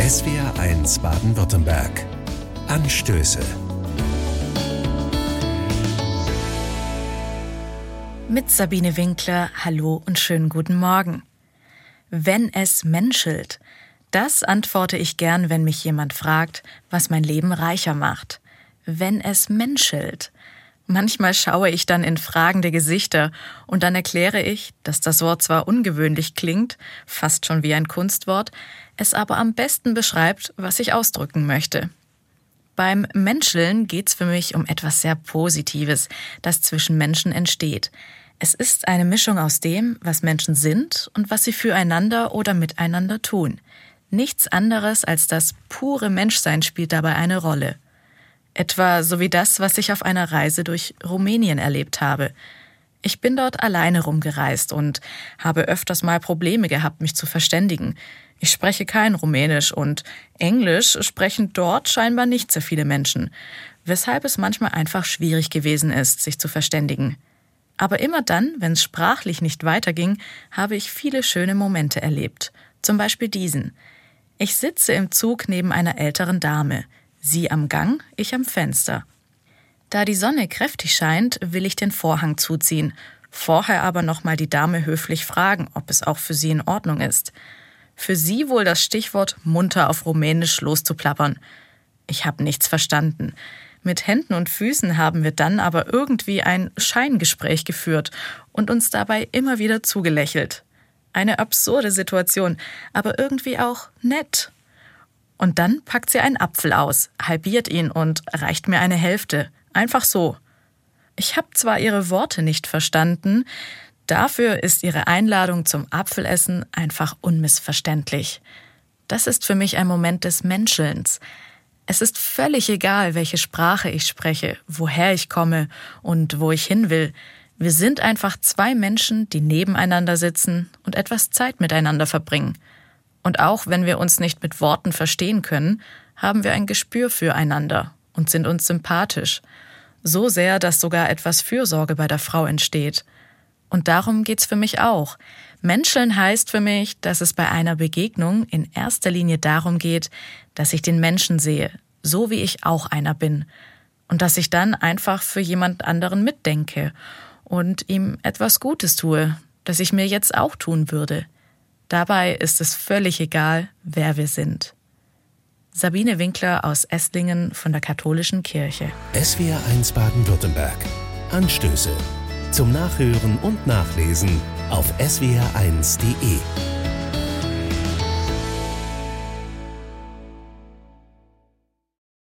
SWR1 Baden-Württemberg. Anstöße. Mit Sabine Winkler, hallo und schönen guten Morgen. Wenn es menschelt, das antworte ich gern, wenn mich jemand fragt, was mein Leben reicher macht. Wenn es menschelt. Manchmal schaue ich dann in fragende Gesichter und dann erkläre ich, dass das Wort zwar ungewöhnlich klingt, fast schon wie ein Kunstwort, es aber am besten beschreibt, was ich ausdrücken möchte. Beim Menscheln geht's für mich um etwas sehr Positives, das zwischen Menschen entsteht. Es ist eine Mischung aus dem, was Menschen sind und was sie füreinander oder miteinander tun. Nichts anderes als das pure Menschsein spielt dabei eine Rolle. Etwa so wie das, was ich auf einer Reise durch Rumänien erlebt habe. Ich bin dort alleine rumgereist und habe öfters mal Probleme gehabt, mich zu verständigen. Ich spreche kein Rumänisch und Englisch sprechen dort scheinbar nicht sehr viele Menschen, weshalb es manchmal einfach schwierig gewesen ist, sich zu verständigen. Aber immer dann, wenn es sprachlich nicht weiterging, habe ich viele schöne Momente erlebt. Zum Beispiel diesen. Ich sitze im Zug neben einer älteren Dame. Sie am Gang, ich am Fenster. Da die Sonne kräftig scheint, will ich den Vorhang zuziehen, vorher aber nochmal die Dame höflich fragen, ob es auch für sie in Ordnung ist. Für sie wohl das Stichwort munter auf Rumänisch loszuplappern. Ich habe nichts verstanden. Mit Händen und Füßen haben wir dann aber irgendwie ein Scheingespräch geführt und uns dabei immer wieder zugelächelt. Eine absurde Situation, aber irgendwie auch nett. Und dann packt sie einen Apfel aus, halbiert ihn und reicht mir eine Hälfte. Einfach so. Ich habe zwar ihre Worte nicht verstanden, dafür ist ihre Einladung zum Apfelessen einfach unmissverständlich. Das ist für mich ein Moment des Menschelns. Es ist völlig egal, welche Sprache ich spreche, woher ich komme und wo ich hin will. Wir sind einfach zwei Menschen, die nebeneinander sitzen und etwas Zeit miteinander verbringen. Und auch wenn wir uns nicht mit Worten verstehen können, haben wir ein Gespür füreinander und sind uns sympathisch. So sehr, dass sogar etwas Fürsorge bei der Frau entsteht. Und darum geht's für mich auch. Menscheln heißt für mich, dass es bei einer Begegnung in erster Linie darum geht, dass ich den Menschen sehe, so wie ich auch einer bin. Und dass ich dann einfach für jemand anderen mitdenke und ihm etwas Gutes tue, das ich mir jetzt auch tun würde. Dabei ist es völlig egal, wer wir sind. Sabine Winkler aus Esslingen von der Katholischen Kirche. SWR1 Baden-Württemberg. Anstöße. Zum Nachhören und Nachlesen auf swr1.de.